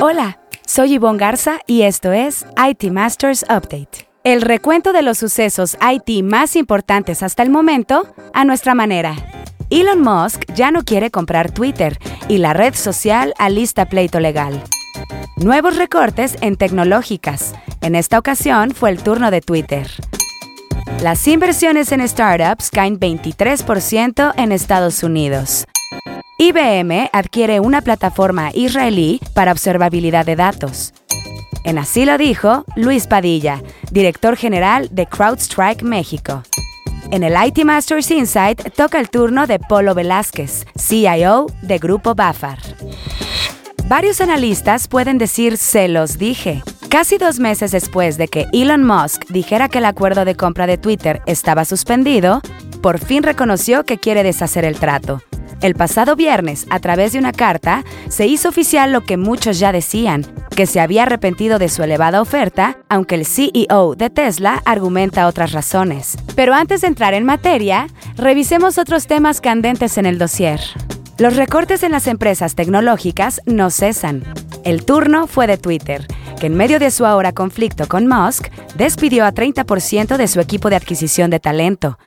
Hola, soy Yvonne Garza y esto es IT Masters Update. El recuento de los sucesos IT más importantes hasta el momento a nuestra manera. Elon Musk ya no quiere comprar Twitter y la red social alista pleito legal. Nuevos recortes en tecnológicas. En esta ocasión fue el turno de Twitter. Las inversiones en startups caen 23% en Estados Unidos. IBM adquiere una plataforma israelí para observabilidad de datos. En así lo dijo Luis Padilla, director general de CrowdStrike México. En el IT Masters Insight toca el turno de Polo Velázquez, CIO de Grupo Bafar. Varios analistas pueden decir se los dije. Casi dos meses después de que Elon Musk dijera que el acuerdo de compra de Twitter estaba suspendido, por fin reconoció que quiere deshacer el trato. El pasado viernes, a través de una carta, se hizo oficial lo que muchos ya decían, que se había arrepentido de su elevada oferta, aunque el CEO de Tesla argumenta otras razones. Pero antes de entrar en materia, revisemos otros temas candentes en el dossier. Los recortes en las empresas tecnológicas no cesan. El turno fue de Twitter, que en medio de su ahora conflicto con Musk, despidió a 30% de su equipo de adquisición de talento,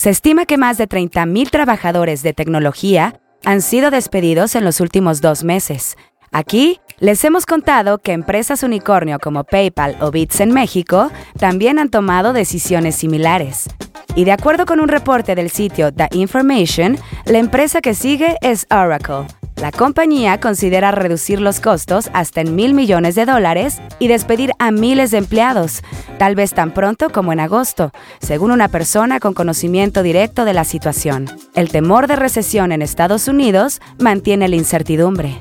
se estima que más de 30.000 trabajadores de tecnología han sido despedidos en los últimos dos meses. Aquí les hemos contado que empresas unicornio como PayPal o Bits en México también han tomado decisiones similares. Y de acuerdo con un reporte del sitio The Information, la empresa que sigue es Oracle, la compañía considera reducir los costos hasta en mil millones de dólares y despedir a miles de empleados, tal vez tan pronto como en agosto, según una persona con conocimiento directo de la situación. El temor de recesión en Estados Unidos mantiene la incertidumbre.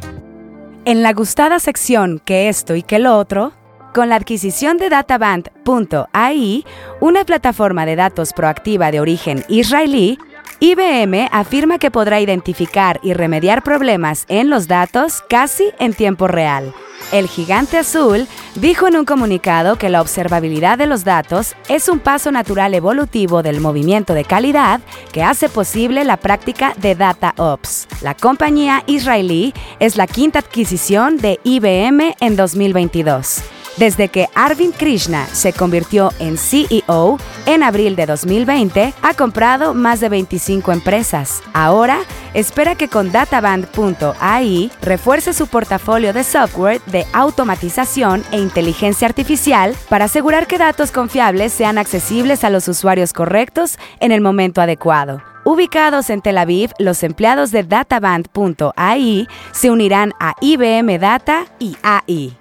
En la gustada sección que esto y que lo otro, con la adquisición de databand.ai, una plataforma de datos proactiva de origen israelí, IBM afirma que podrá identificar y remediar problemas en los datos casi en tiempo real. El gigante azul dijo en un comunicado que la observabilidad de los datos es un paso natural evolutivo del movimiento de calidad que hace posible la práctica de Data Ops. La compañía israelí es la quinta adquisición de IBM en 2022. Desde que Arvind Krishna se convirtió en CEO en abril de 2020, ha comprado más de 25 empresas. Ahora, espera que con databand.ai refuerce su portafolio de software de automatización e inteligencia artificial para asegurar que datos confiables sean accesibles a los usuarios correctos en el momento adecuado. Ubicados en Tel Aviv, los empleados de databand.ai se unirán a IBM Data y AI.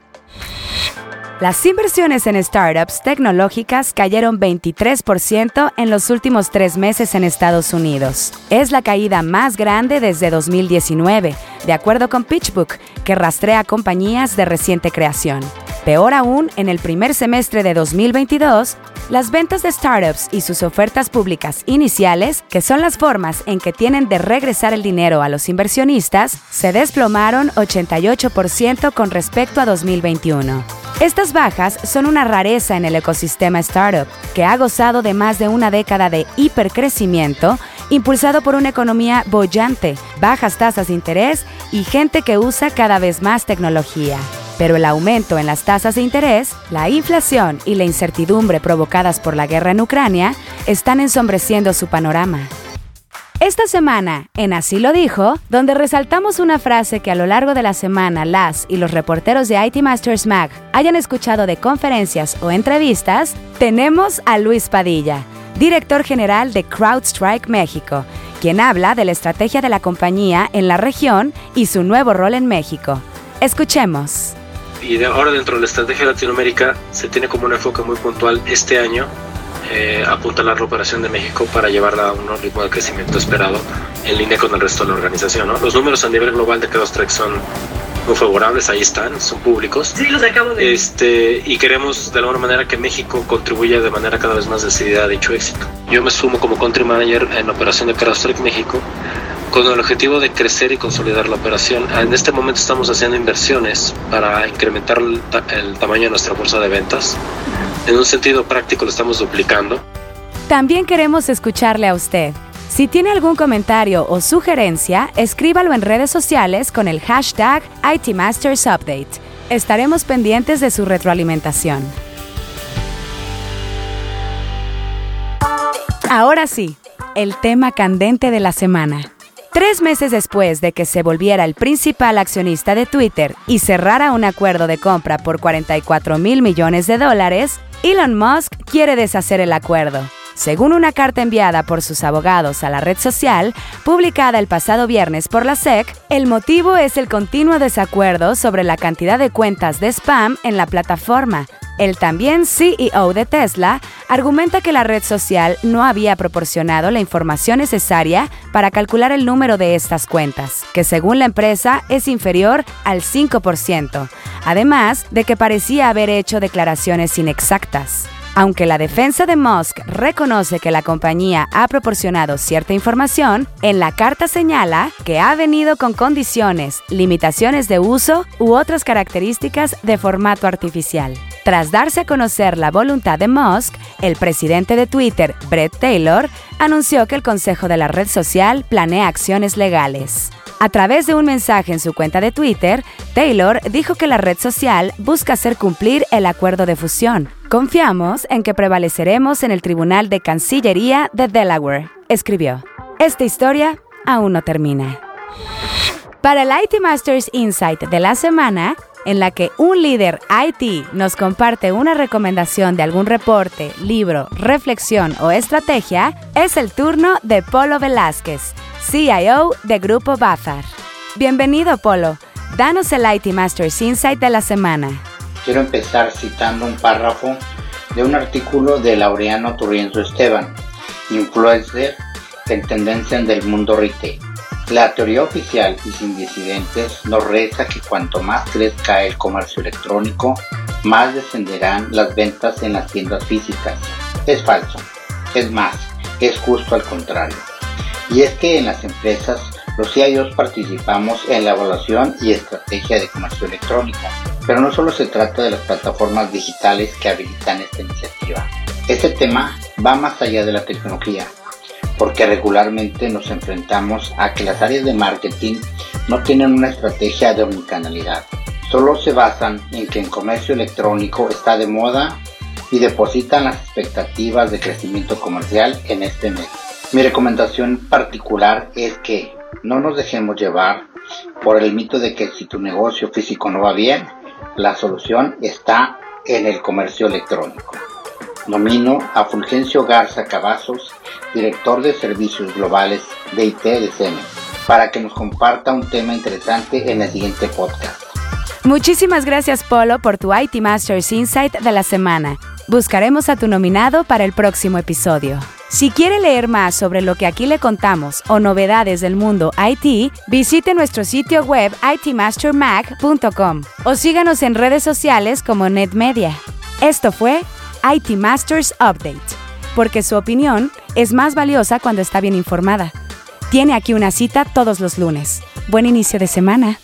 Las inversiones en startups tecnológicas cayeron 23% en los últimos tres meses en Estados Unidos. Es la caída más grande desde 2019, de acuerdo con PitchBook, que rastrea compañías de reciente creación. Peor aún, en el primer semestre de 2022, las ventas de startups y sus ofertas públicas iniciales, que son las formas en que tienen de regresar el dinero a los inversionistas, se desplomaron 88% con respecto a 2021. Estas bajas son una rareza en el ecosistema startup, que ha gozado de más de una década de hipercrecimiento, impulsado por una economía bollante, bajas tasas de interés y gente que usa cada vez más tecnología. Pero el aumento en las tasas de interés, la inflación y la incertidumbre provocadas por la guerra en Ucrania están ensombreciendo su panorama. Esta semana, en Así lo dijo, donde resaltamos una frase que a lo largo de la semana las y los reporteros de IT Masters Mag hayan escuchado de conferencias o entrevistas, tenemos a Luis Padilla, director general de CrowdStrike México, quien habla de la estrategia de la compañía en la región y su nuevo rol en México. Escuchemos. Y ahora dentro de la estrategia de Latinoamérica se tiene como un enfoque muy puntual este año eh, apuntalar la operación de México para llevarla a un ritmo de crecimiento esperado en línea con el resto de la organización. Los números a nivel global de CrowdStrike son muy favorables, ahí están, son públicos. Sí, los acabo de este, Y queremos de alguna manera que México contribuya de manera cada vez más decidida a dicho éxito. Yo me sumo como country manager en la operación de CrowdStrike México con el objetivo de crecer y consolidar la operación. En este momento estamos haciendo inversiones para incrementar el, el tamaño de nuestra fuerza de ventas en un sentido práctico lo estamos duplicando. También queremos escucharle a usted. Si tiene algún comentario o sugerencia, escríbalo en redes sociales con el hashtag ITMastersUpdate. Estaremos pendientes de su retroalimentación. Ahora sí, el tema candente de la semana. Tres meses después de que se volviera el principal accionista de Twitter y cerrara un acuerdo de compra por 44 mil millones de dólares, Elon Musk quiere deshacer el acuerdo. Según una carta enviada por sus abogados a la red social, publicada el pasado viernes por la SEC, el motivo es el continuo desacuerdo sobre la cantidad de cuentas de spam en la plataforma. El también CEO de Tesla argumenta que la red social no había proporcionado la información necesaria para calcular el número de estas cuentas, que según la empresa es inferior al 5%, además de que parecía haber hecho declaraciones inexactas. Aunque la defensa de Musk reconoce que la compañía ha proporcionado cierta información, en la carta señala que ha venido con condiciones, limitaciones de uso u otras características de formato artificial. Tras darse a conocer la voluntad de Musk, el presidente de Twitter, Brett Taylor, anunció que el Consejo de la red social planea acciones legales. A través de un mensaje en su cuenta de Twitter, Taylor dijo que la red social busca hacer cumplir el acuerdo de fusión. Confiamos en que prevaleceremos en el Tribunal de Cancillería de Delaware, escribió. Esta historia aún no termina. Para el IT Masters Insight de la semana, en la que un líder IT nos comparte una recomendación de algún reporte, libro, reflexión o estrategia, es el turno de Polo Velázquez, CIO de Grupo Bazar. Bienvenido, Polo. Danos el IT Masters Insight de la semana. Quiero empezar citando un párrafo de un artículo de Laureano Turrienzo Esteban, influencer en tendencia del mundo retail. La teoría oficial y sin disidentes nos reza que cuanto más crezca el comercio electrónico, más descenderán las ventas en las tiendas físicas. Es falso. Es más, es justo al contrario y es que en las empresas los CIOs participamos en la evaluación y estrategia de comercio electrónico, pero no solo se trata de las plataformas digitales que habilitan esta iniciativa. Este tema va más allá de la tecnología, porque regularmente nos enfrentamos a que las áreas de marketing no tienen una estrategia de omnicanalidad. Solo se basan en que el comercio electrónico está de moda y depositan las expectativas de crecimiento comercial en este medio. Mi recomendación particular es que no nos dejemos llevar por el mito de que si tu negocio físico no va bien, la solución está en el comercio electrónico. Nomino a Fulgencio Garza Cavazos, director de servicios globales de IT para que nos comparta un tema interesante en el siguiente podcast. Muchísimas gracias Polo por tu IT Masters Insight de la semana. Buscaremos a tu nominado para el próximo episodio. Si quiere leer más sobre lo que aquí le contamos o novedades del mundo IT, visite nuestro sitio web itmastermag.com o síganos en redes sociales como NetMedia. Esto fue IT Masters Update, porque su opinión es más valiosa cuando está bien informada. Tiene aquí una cita todos los lunes. Buen inicio de semana.